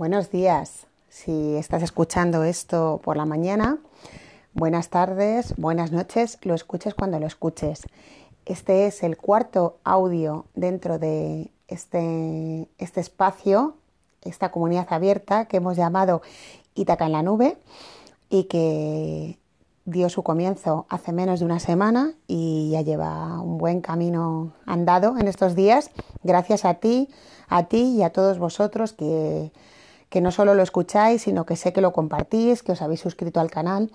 Buenos días. Si estás escuchando esto por la mañana, buenas tardes, buenas noches, lo escuches cuando lo escuches. Este es el cuarto audio dentro de este, este espacio, esta comunidad abierta que hemos llamado Itaca en la Nube y que dio su comienzo hace menos de una semana y ya lleva un buen camino andado en estos días. Gracias a ti, a ti y a todos vosotros que que no solo lo escucháis, sino que sé que lo compartís, que os habéis suscrito al canal.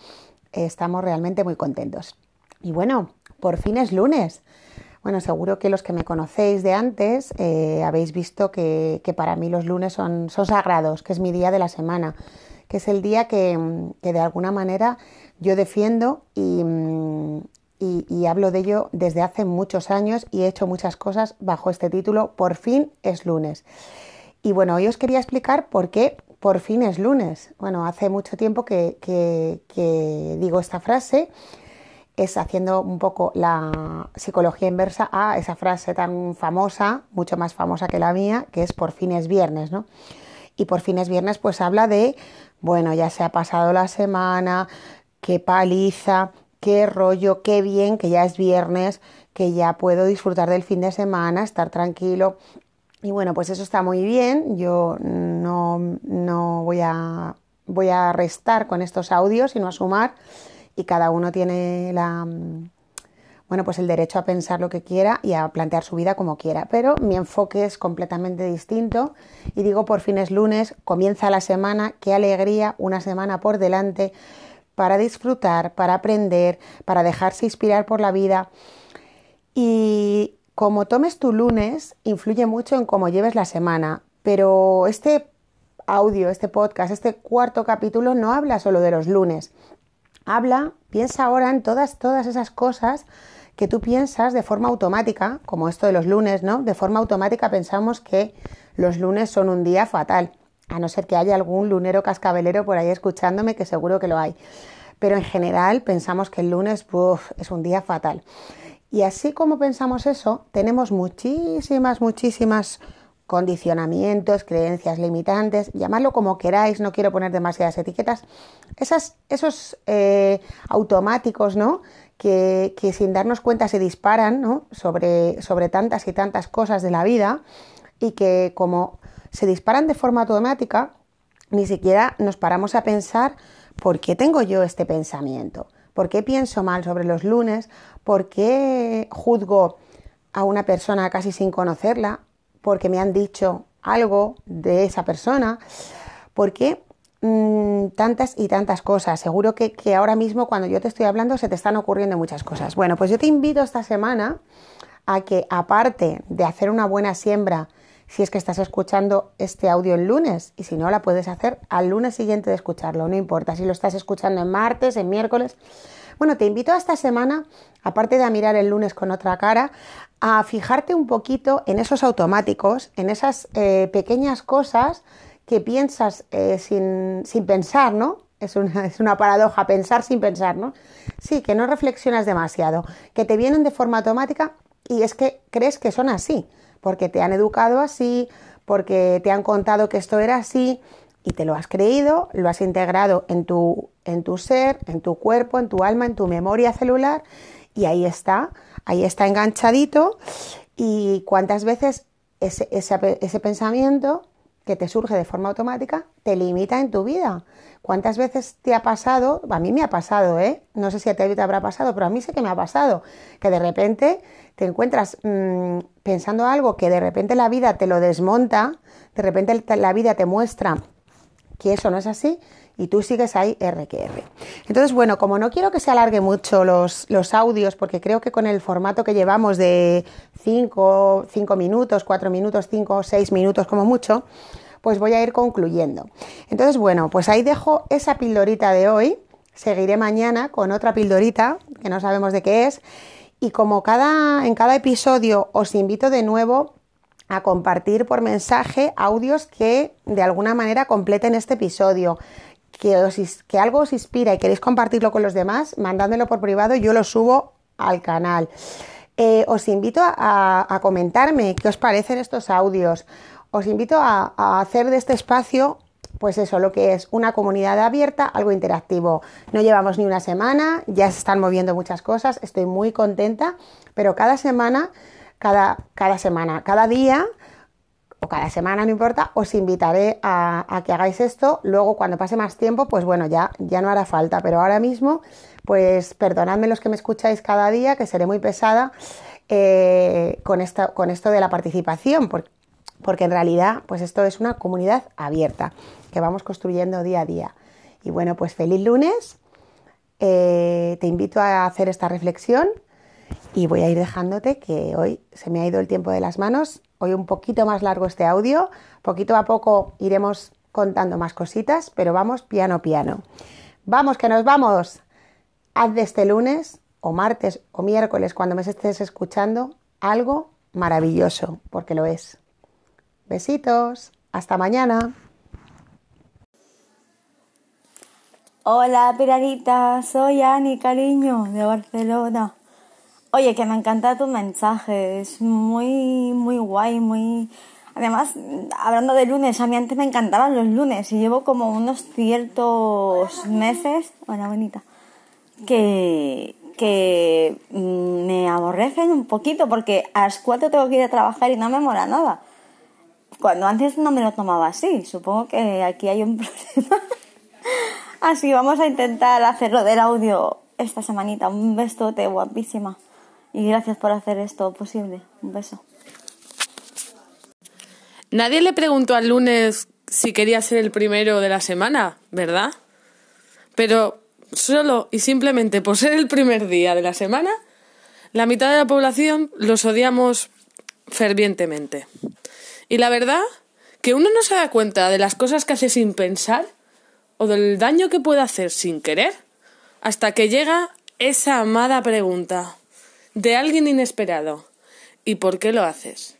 estamos realmente muy contentos. Y bueno, por fin es lunes. Bueno, seguro que los que me conocéis de antes eh, habéis visto que, para mí los lunes son, son, sagrados, que es mi día de la semana, que es el día que, de alguna manera yo defiendo y, y, hablo de ello desde hace muchos años y he hecho muchas cosas bajo este título, por fin es lunes. Y bueno, hoy os quería explicar por qué por fin es lunes. Bueno, hace mucho tiempo que, digo esta frase, es haciendo un poco la psicología inversa a esa frase tan famosa, mucho más famosa que la mía, que es por fin es viernes, ¿no? Y por fin es viernes pues habla de, bueno, ya se ha pasado la semana, qué paliza, qué rollo, qué bien que ya es viernes, que ya puedo disfrutar del fin de semana, estar tranquilo, y bueno, pues eso está muy bien. Yo no, voy, a, voy a restar con estos audios, sino a sumar. Y cada uno tiene la, bueno, pues el derecho a pensar lo que quiera y a plantear su vida como quiera. Pero mi enfoque es completamente distinto. Y digo, por fin es lunes, comienza la semana, qué alegría, una semana por delante para disfrutar, para aprender, para dejarse inspirar por la vida. Y como tomes tu lunes, influye mucho en cómo lleves la semana, pero este audio, este podcast, este cuarto capítulo no habla solo de los lunes. Habla, piensa ahora en todas, todas esas cosas que tú piensas de forma automática, como esto de los lunes, ¿no? De forma automática pensamos que los lunes son un día fatal, a no ser que haya algún lunero cascabelero por ahí escuchándome, que seguro que lo hay. Pero en general pensamos que el lunes es un día fatal. Y así como pensamos eso, tenemos muchísimas, muchísimas condicionamientos, creencias limitantes, llamadlo como queráis, no quiero poner demasiadas etiquetas, esos eh, automáticos, ¿no? Que, que, sin darnos cuenta se disparan, ¿no? Sobre, sobre tantas y tantas cosas de la vida y que como se disparan de forma automática, ni siquiera nos paramos a pensar por qué tengo yo este pensamiento. ¿Por qué pienso mal sobre los lunes? ¿Por qué juzgo a una persona casi sin conocerla? Porque me han dicho algo de esa persona. ¿Por qué mm, tantas y tantas cosas? Seguro que, que ahora mismo cuando yo te estoy hablando se te están ocurriendo muchas cosas. Bueno, pues yo te invito esta semana a que aparte de hacer una buena siembra, si es que estás escuchando este audio el lunes y si no la puedes hacer al lunes siguiente de escucharlo, no importa si lo estás escuchando en martes, en miércoles. Bueno, te invito a esta semana, aparte de a mirar el lunes con otra cara, a fijarte un poquito en esos automáticos, en esas eh, pequeñas cosas que piensas eh, sin, sin, pensar, ¿no? Es una, es una paradoja pensar sin pensar, ¿no? Sí, que no reflexionas demasiado, que te vienen de forma automática y es que crees que son así porque te han educado así, porque te han contado que esto era así y te lo has creído, lo has integrado en tu, en tu ser, en tu cuerpo, en tu alma, en tu memoria celular y ahí está, ahí está enganchadito. Y cuántas veces ese, ese, pensamiento que te surge de forma automática te limita en tu vida. ¿Cuántas veces te ha pasado? A mí me ha pasado, ¿eh? No sé si a ti te habrá pasado, pero a mí sé que me ha pasado, que de repente te encuentras mm, pensando algo que de repente la vida te lo desmonta, de repente la vida te muestra que eso no es así y tú sigues ahí R que R. Entonces, bueno, como no quiero que se alargue mucho los, los audios, porque creo que con el formato que llevamos de 5 minutos, 4 minutos, 5 o 6 minutos como mucho, pues voy a ir concluyendo. Entonces, bueno, pues ahí dejo esa pildorita de hoy. Seguiré mañana con otra pildorita que no sabemos de qué es y como cada, en cada episodio os invito de nuevo a compartir por mensaje audios que de alguna manera completen este episodio. Que, que algo os inspira y queréis compartirlo con los demás, mandádmelo por privado yo lo subo al canal. Eh, os invito a, comentarme qué os parecen estos audios. Os invito a, a hacer de este espacio pues eso, lo que es una comunidad abierta, algo interactivo. No llevamos ni una semana, ya se están moviendo muchas cosas, estoy muy contenta, pero cada semana, cada, cada semana, cada día o cada semana, no importa, os invitaré a, que hagáis esto. Luego, cuando pase más tiempo, pues bueno, ya, ya no hará falta, pero ahora mismo, pues perdonadme los que me escucháis cada día, que seré muy pesada eh, con, con esto de la participación, porque, porque en realidad, pues esto es una comunidad abierta que vamos construyendo día a día. Y bueno, pues feliz lunes. Eh, te invito a hacer esta reflexión y voy a ir dejándote que hoy se me ha ido el tiempo de las manos. Hoy un poquito más largo este audio. Poquito a poco iremos contando más cositas, pero vamos piano piano. Vamos, que nos vamos. Haz de este lunes o martes o miércoles cuando me estés escuchando algo maravilloso, porque lo es. Besitos. Hasta mañana. Hola, Pilarita, soy Ani, cariño, de Barcelona. Oye, que me encanta tu mensaje, es muy, muy guay, muy... Además, hablando de lunes, a mí antes me encantaban los lunes y llevo como unos ciertos meses, hola bonita, que, que mm, me aborrecen un poquito porque a las cuatro tengo que ir a trabajar y no me mola nada. Cuando antes no me lo tomaba así, supongo que aquí hay un problema. Así vamos a intentar hacerlo del audio esta semanita. Un besote guapísima. Y gracias por hacer esto posible. Un beso. Nadie le preguntó al lunes si quería ser el primero de la semana, ¿verdad? Pero solo y simplemente por ser el primer día de la semana, la mitad de la población los odiamos fervientemente. Y la verdad, que uno no se da cuenta de las cosas que hace sin pensar o del daño que puede hacer sin querer, hasta que llega esa amada pregunta de alguien inesperado. ¿Y por qué lo haces?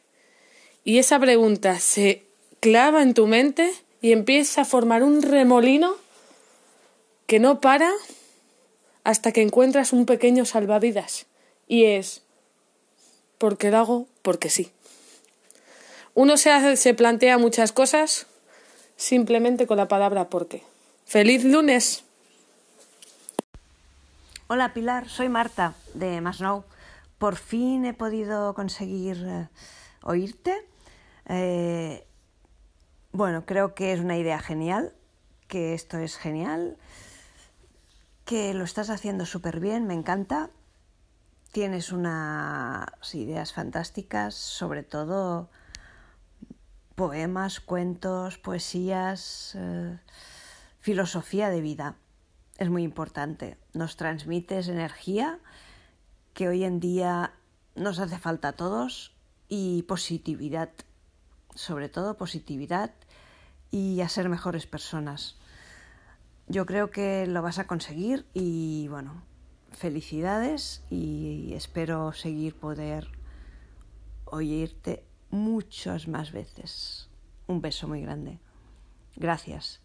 Y esa pregunta se clava en tu mente y empieza a formar un remolino que no para hasta que encuentras un pequeño salvavidas. Y es, ¿por qué lo hago? Porque sí. Uno se, hace, se plantea muchas cosas simplemente con la palabra por qué. ¡Feliz lunes! Hola Pilar, soy Marta de Masnou. Por fin he podido conseguir eh, oírte. Eh, bueno, creo que es una idea genial, que esto es genial, que lo estás haciendo súper bien, me encanta. Tienes unas ideas fantásticas, sobre todo poemas, cuentos, poesías. Eh, filosofía de vida. Es muy importante. Nos transmites energía que hoy en día nos hace falta a todos y positividad, sobre todo positividad y a ser mejores personas. Yo creo que lo vas a conseguir y bueno, felicidades y espero seguir poder oírte muchas más veces. Un beso muy grande. Gracias.